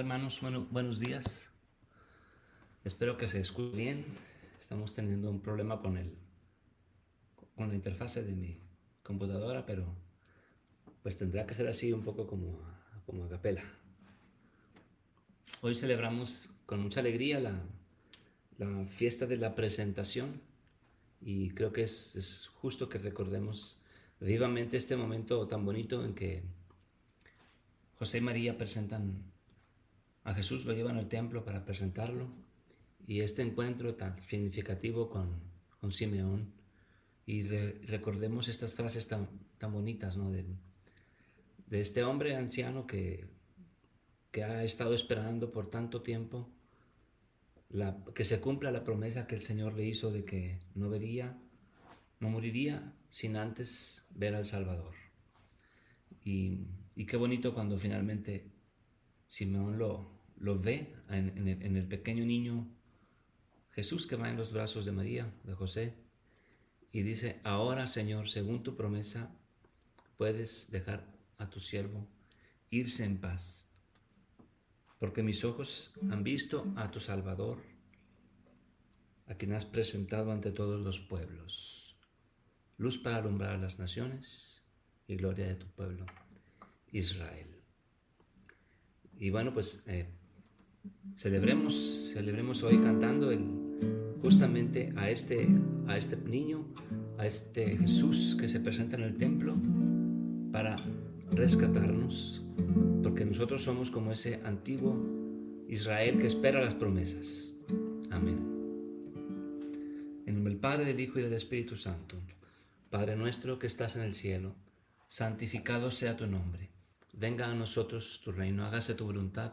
Hermanos, bueno, buenos días. Espero que se escuche bien. Estamos teniendo un problema con el con la interfase de mi computadora, pero pues tendrá que ser así un poco como, como a capela. Hoy celebramos con mucha alegría la, la fiesta de la presentación y creo que es, es justo que recordemos vivamente este momento tan bonito en que José y María presentan a Jesús, lo llevan al templo para presentarlo y este encuentro tan significativo con, con Simeón y recordemos estas frases tan, tan bonitas ¿no? de, de este hombre anciano que, que ha estado esperando por tanto tiempo la, que se cumpla la promesa que el Señor le hizo de que no vería, no moriría sin antes ver al Salvador. Y, y qué bonito cuando finalmente Simeón lo, lo ve en, el, pequeño niño Jesús que va en los brazos de María, de José, y dice, ahora Señor, según tu promesa, puedes dejar a tu siervo irse en paz, porque mis ojos han visto a tu Salvador, a quien has presentado ante todos los pueblos, luz para alumbrar a las naciones y gloria de tu pueblo, Israel. Y bueno, pues eh, celebremos, celebremos hoy cantando justamente a este, a este niño, a este Jesús que se presenta en el templo para rescatarnos, porque nosotros somos como ese antiguo Israel que espera las promesas. Amén. En nombre del Padre, del Hijo y del Espíritu Santo. Padre nuestro que estás en el cielo, santificado sea tu nombre. Venga a nosotros tu reino, hágase tu voluntad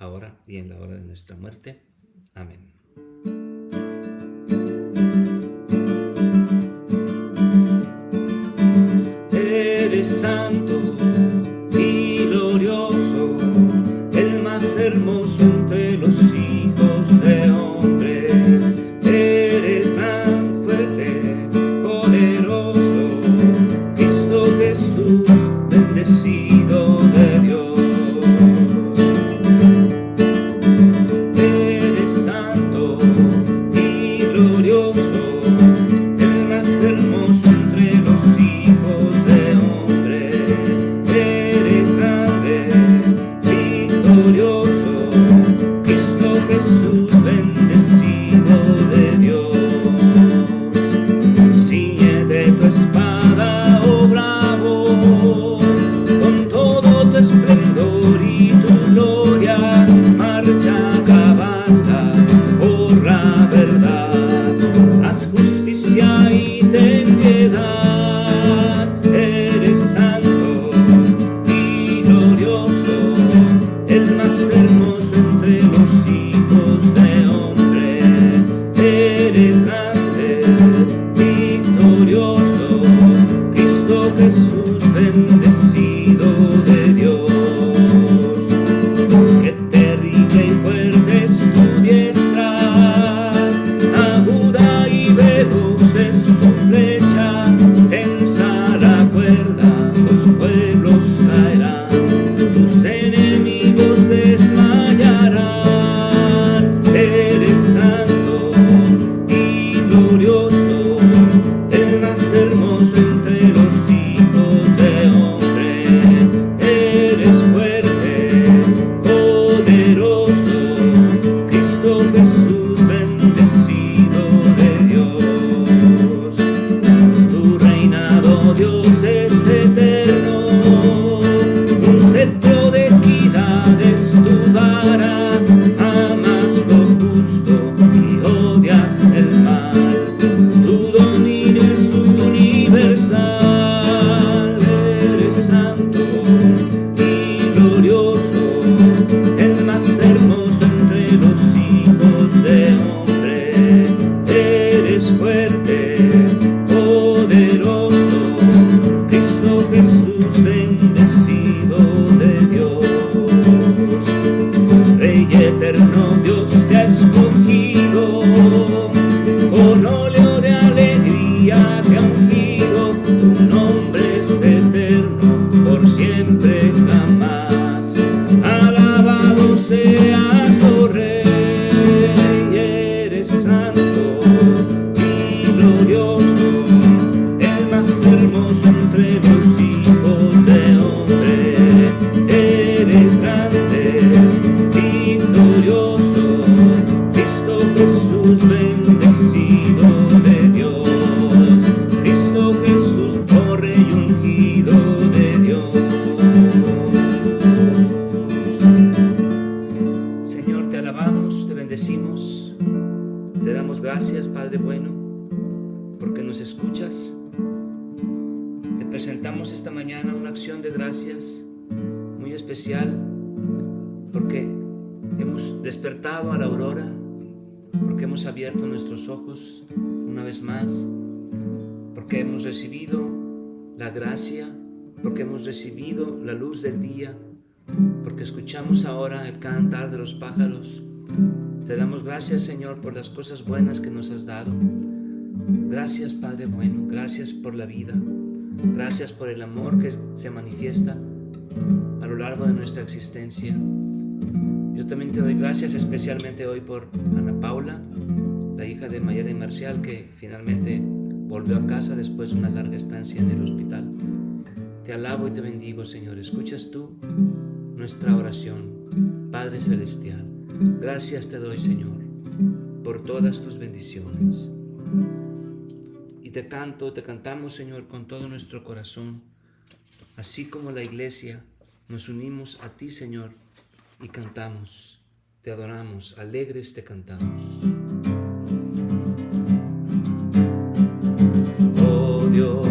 ahora y en la hora de nuestra muerte. Amén. santo los pueblos gracia, porque hemos recibido la luz del día, porque escuchamos ahora el cantar de los pájaros. Te damos gracias, Señor, por las cosas buenas que nos has dado. Gracias, Padre bueno, gracias por la vida, gracias por el amor que se manifiesta a lo largo de nuestra existencia. Yo también te doy gracias especialmente hoy por Ana Paula, la hija de Mayara y Marcial, que finalmente volvió a casa después de una larga estancia en el hospital. Te alabo y te bendigo, Señor. Escuchas tú nuestra oración. Padre Celestial, gracias te doy, Señor, por todas tus bendiciones. Y te canto, te cantamos, Señor, con todo nuestro corazón, así como la iglesia, nos unimos a ti, Señor, y cantamos, te adoramos, alegres te cantamos. Oh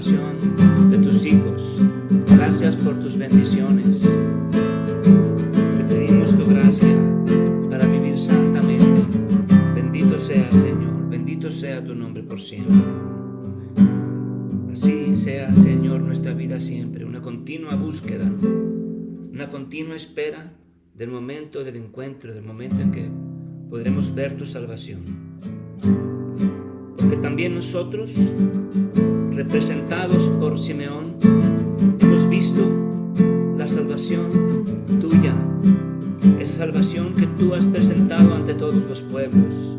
salvación de tus hijos. Gracias por tus bendiciones. Te pedimos tu gracia para vivir santamente. Bendito sea, Señor. Bendito sea tu nombre por siempre. Así sea, Señor, nuestra vida siempre. Una continua búsqueda. Una continua espera del momento del encuentro, del momento en que podremos ver tu salvación. Porque también nosotros representados por Simeón, hemos visto la salvación tuya, esa salvación que tú has presentado ante todos los pueblos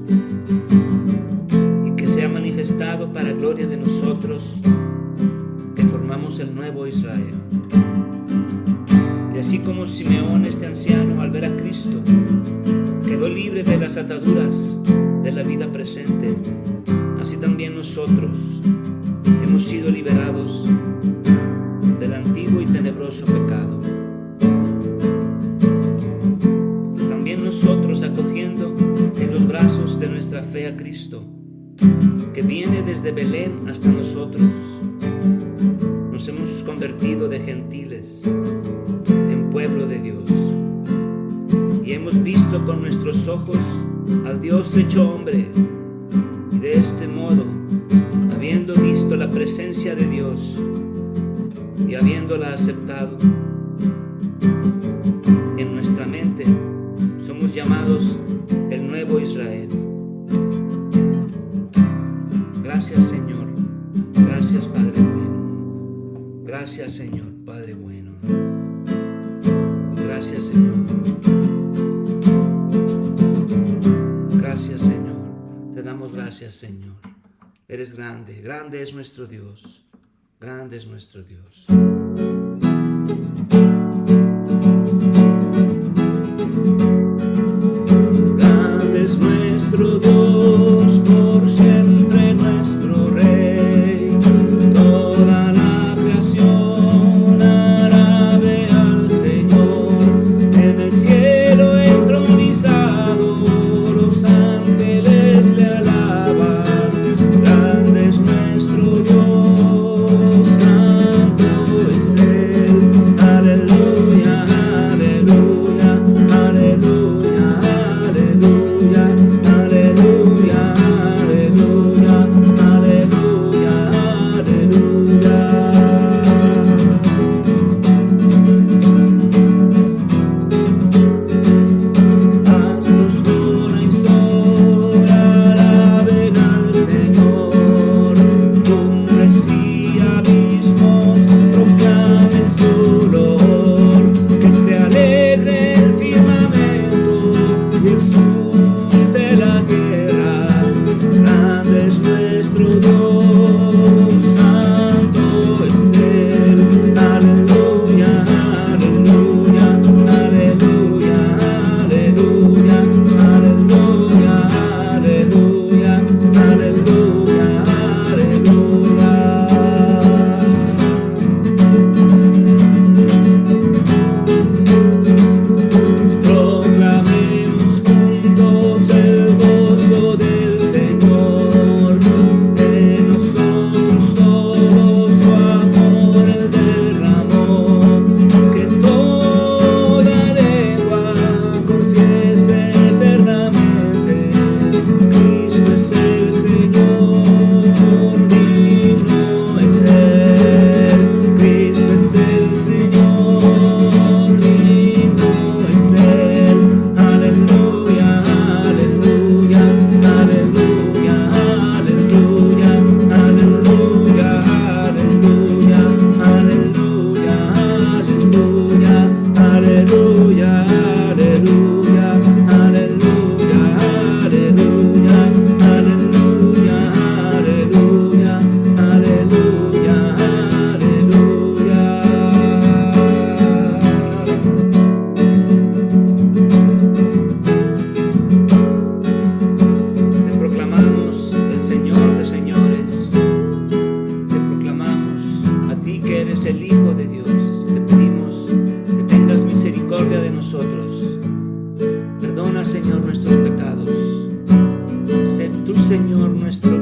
y que se ha manifestado para gloria de nosotros que formamos el nuevo Israel. Y así como Simeón, este anciano, al ver a Cristo, quedó libre de las ataduras de la vida presente, así también nosotros hemos sido liberados del antiguo y tenebroso pecado. También nosotros acogiendo en los brazos de nuestra fe a Cristo, que viene desde Belén hasta nosotros, nos hemos convertido de gentiles en pueblo de Dios. Y hemos visto con nuestros ojos al Dios hecho hombre. De Dios y habiéndola aceptado en nuestra mente, somos llamados el nuevo Israel. Gracias Señor, gracias Padre bueno, gracias Señor Padre bueno, gracias Señor. Gracias Señor, te damos gracias Señor. Eres grande, grande es nuestro Dios, grande es nuestro Dios. de nosotros. Perdona, Señor, nuestros pecados. Sé tú, Señor, nuestro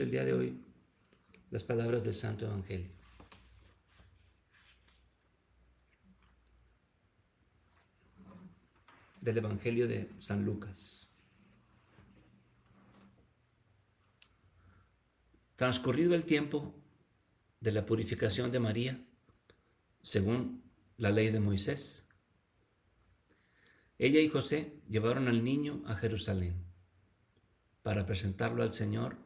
El día de hoy las palabras del Santo Evangelio. Del Evangelio de San Lucas. Transcurrido el tiempo de la purificación de María, según la ley de Moisés, ella y José llevaron al niño a Jerusalén para presentarlo al Señor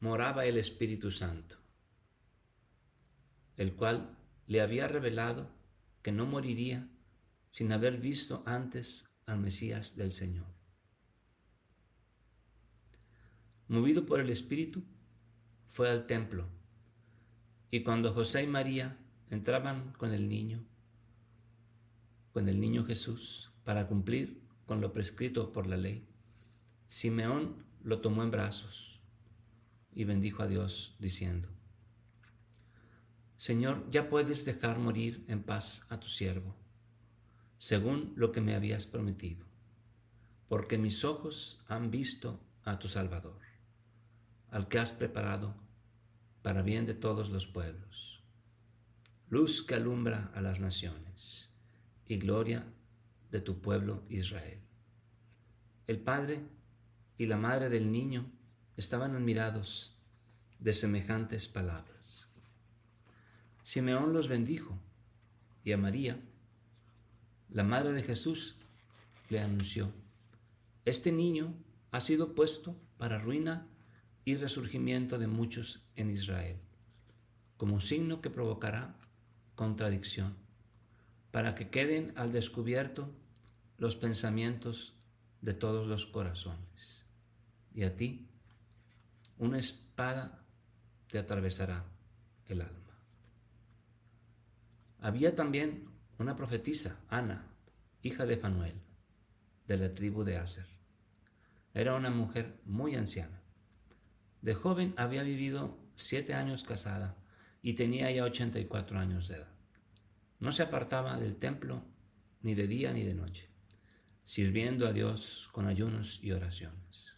moraba el Espíritu Santo el cual le había revelado que no moriría sin haber visto antes al Mesías del Señor. Movido por el Espíritu, fue al templo, y cuando José y María entraban con el niño, con el niño Jesús, para cumplir con lo prescrito por la ley, Simeón lo tomó en brazos y bendijo a Dios, diciendo, Señor, ya puedes dejar morir en paz a tu siervo, según lo que me habías prometido, porque mis ojos han visto a tu Salvador, al que has preparado para bien de todos los pueblos, luz que alumbra a las naciones y gloria de tu pueblo Israel. El padre y la madre del niño estaban admirados de semejantes palabras. Simeón los bendijo y a María, la madre de Jesús, le anunció, este niño ha sido puesto para ruina y resurgimiento de muchos en Israel, como signo que provocará contradicción, para que queden al descubierto los pensamientos de todos los corazones. Y a ti, una espada te atravesará el alma. Había también una profetisa, Ana, hija de Fanuel, de la tribu de Aser. Era una mujer muy anciana. De joven había vivido siete años casada y tenía ya 84 años de edad. No se apartaba del templo ni de día ni de noche, sirviendo a Dios con ayunos y oraciones.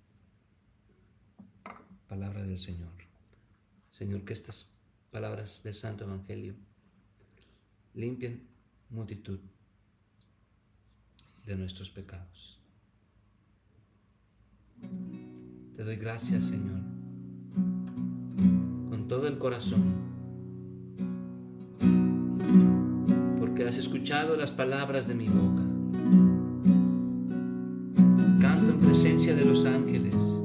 Palabra del Señor. Señor, que estas palabras del Santo Evangelio limpien multitud de nuestros pecados. Te doy gracias, Señor, con todo el corazón, porque has escuchado las palabras de mi boca. Canto en presencia de los ángeles.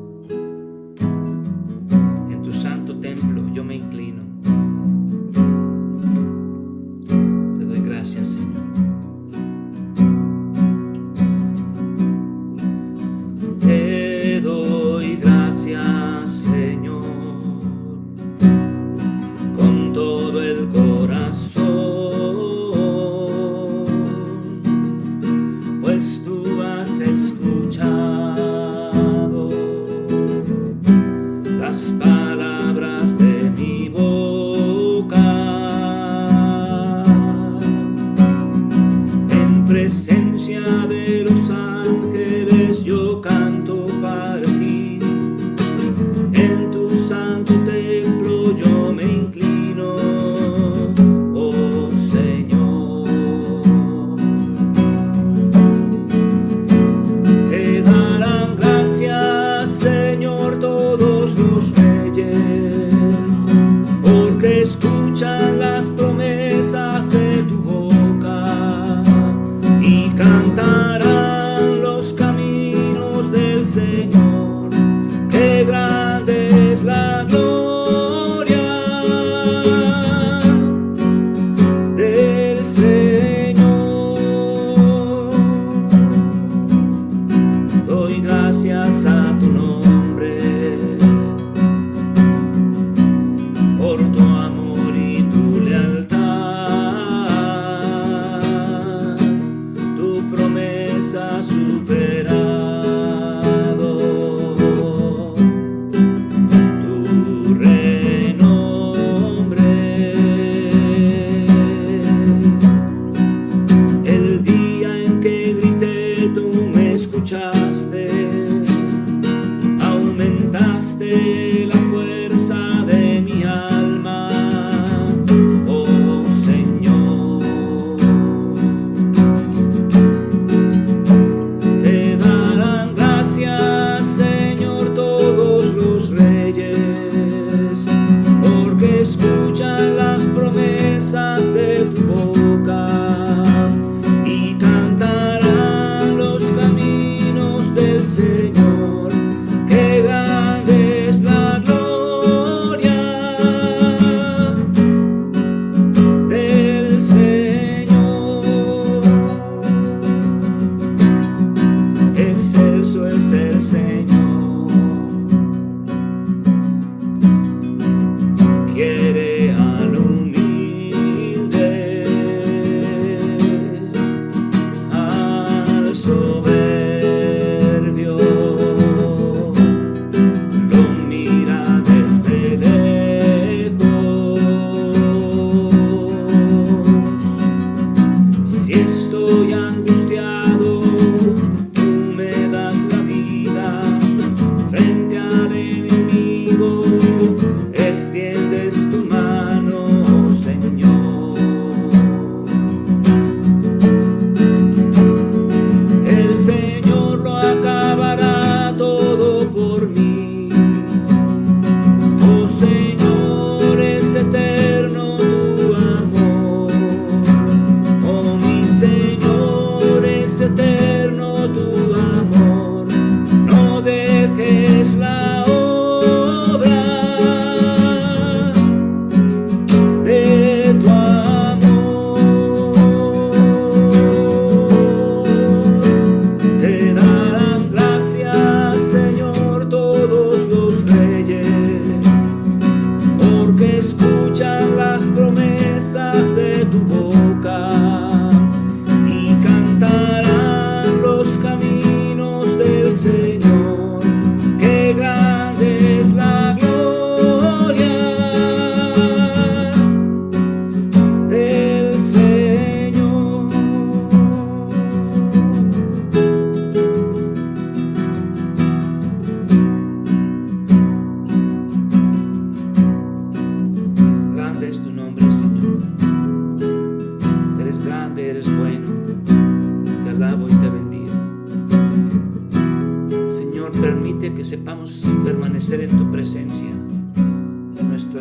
escuchar.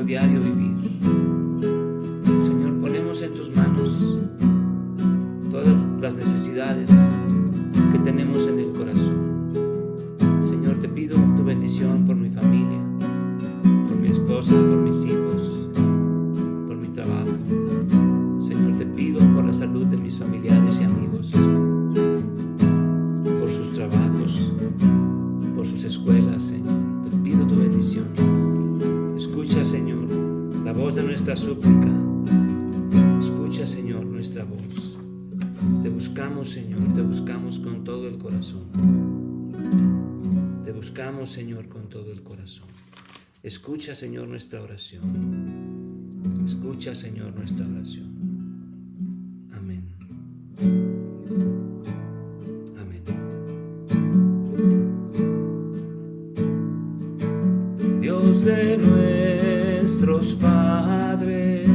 diario vivir. Señor, ponemos en tus manos todas las necesidades que tenemos en el corazón. Señor, te pido tu bendición por mi familia, por mi esposa, por mis hijos, por mi trabajo. Señor, te pido por la salud de mis familiares súplica. Escucha, Señor, nuestra voz. Te buscamos, Señor, te buscamos con todo el corazón. Te buscamos, Señor, con todo el corazón. Escucha, Señor, nuestra oración. Escucha, Señor, nuestra oración. Amén. Amén. Dios de nuevo nuestros padres.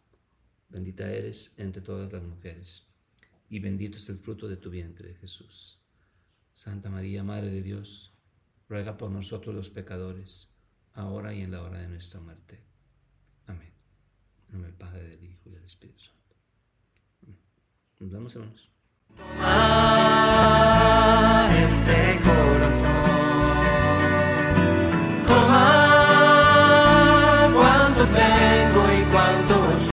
Bendita eres entre todas las mujeres, y bendito es el fruto de tu vientre, Jesús. Santa María, Madre de Dios, ruega por nosotros los pecadores, ahora y en la hora de nuestra muerte. Amén. En nombre del Padre, del Hijo y del Espíritu Santo. Nos vemos, hermanos. Ah, este corazón.